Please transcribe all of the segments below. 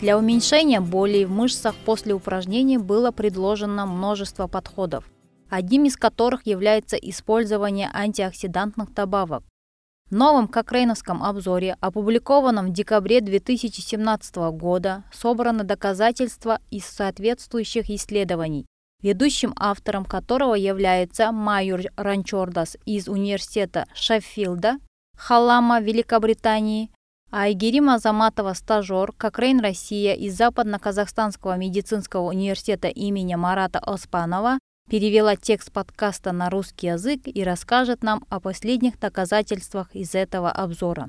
Для уменьшения боли в мышцах после упражнений было предложено множество подходов, одним из которых является использование антиоксидантных добавок. В новом Кокрейновском обзоре, опубликованном в декабре 2017 года, собраны доказательства из соответствующих исследований, ведущим автором которого является Майор Ранчордас из университета Шеффилда, Халама, Великобритании, Айгерим Азаматова, стажер, Кокрейн Россия из Западно-Казахстанского медицинского университета имени Марата Оспанова перевела текст подкаста на русский язык и расскажет нам о последних доказательствах из этого обзора.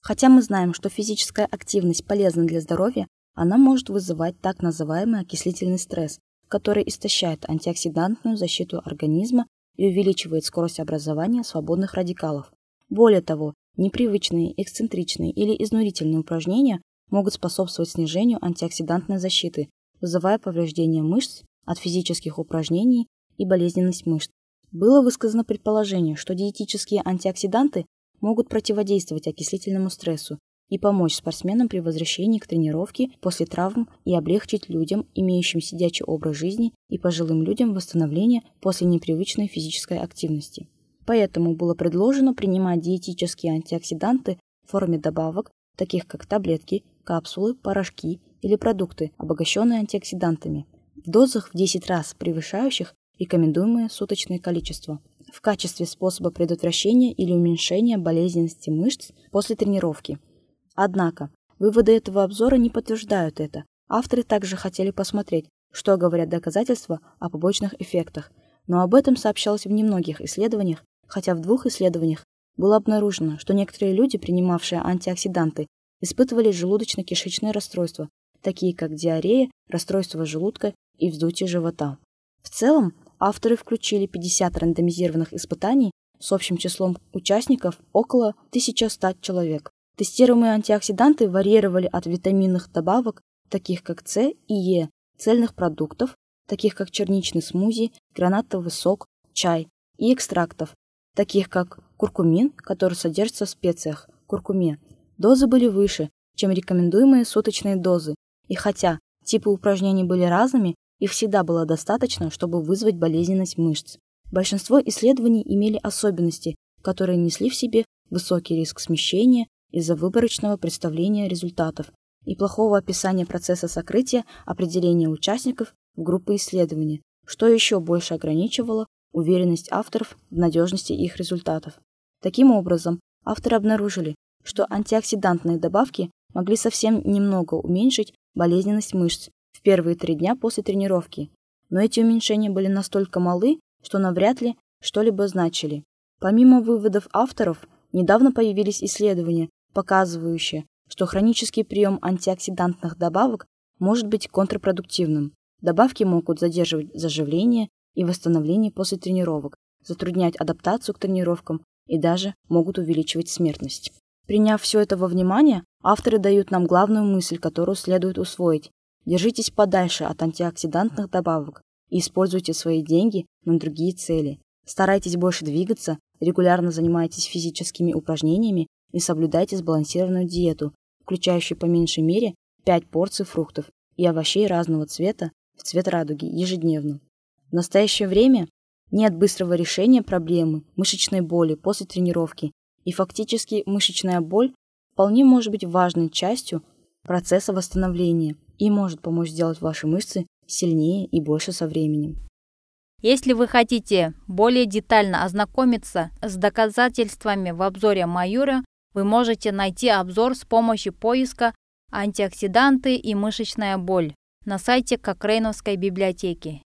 Хотя мы знаем, что физическая активность полезна для здоровья, она может вызывать так называемый окислительный стресс, который истощает антиоксидантную защиту организма и увеличивает скорость образования свободных радикалов. Более того, непривычные, эксцентричные или изнурительные упражнения могут способствовать снижению антиоксидантной защиты, вызывая повреждение мышц от физических упражнений и болезненность мышц. Было высказано предположение, что диетические антиоксиданты могут противодействовать окислительному стрессу и помочь спортсменам при возвращении к тренировке после травм и облегчить людям, имеющим сидячий образ жизни, и пожилым людям восстановление после непривычной физической активности. Поэтому было предложено принимать диетические антиоксиданты в форме добавок, таких как таблетки, капсулы, порошки или продукты, обогащенные антиоксидантами – в дозах в 10 раз превышающих рекомендуемое суточное количество в качестве способа предотвращения или уменьшения болезненности мышц после тренировки. Однако, выводы этого обзора не подтверждают это. Авторы также хотели посмотреть, что говорят доказательства о побочных эффектах, но об этом сообщалось в немногих исследованиях, хотя в двух исследованиях было обнаружено, что некоторые люди, принимавшие антиоксиданты, испытывали желудочно-кишечное расстройство, такие как диарея, расстройство желудка и вздутие живота. В целом, авторы включили 50 рандомизированных испытаний с общим числом участников около 1100 человек. Тестируемые антиоксиданты варьировали от витаминных добавок, таких как С и Е, цельных продуктов, таких как черничный смузи, гранатовый сок, чай, и экстрактов, таких как куркумин, который содержится в специях, куркуме. Дозы были выше, чем рекомендуемые суточные дозы, и хотя типы упражнений были разными, их всегда было достаточно, чтобы вызвать болезненность мышц. Большинство исследований имели особенности, которые несли в себе высокий риск смещения из-за выборочного представления результатов и плохого описания процесса сокрытия определения участников в группы исследования, что еще больше ограничивало уверенность авторов в надежности их результатов. Таким образом, авторы обнаружили, что антиоксидантные добавки могли совсем немного уменьшить болезненность мышц в первые три дня после тренировки, но эти уменьшения были настолько малы, что навряд ли что-либо значили. Помимо выводов авторов, недавно появились исследования, показывающие, что хронический прием антиоксидантных добавок может быть контрпродуктивным. Добавки могут задерживать заживление и восстановление после тренировок, затруднять адаптацию к тренировкам и даже могут увеличивать смертность. Приняв все это во внимание, авторы дают нам главную мысль, которую следует усвоить. Держитесь подальше от антиоксидантных добавок и используйте свои деньги на другие цели. Старайтесь больше двигаться, регулярно занимайтесь физическими упражнениями и соблюдайте сбалансированную диету, включающую по меньшей мере 5 порций фруктов и овощей разного цвета в цвет радуги ежедневно. В настоящее время нет быстрого решения проблемы мышечной боли после тренировки, и фактически мышечная боль вполне может быть важной частью процесса восстановления и может помочь сделать ваши мышцы сильнее и больше со временем. Если вы хотите более детально ознакомиться с доказательствами в обзоре Майора, вы можете найти обзор с помощью поиска «Антиоксиданты и мышечная боль» на сайте Кокрейновской библиотеки.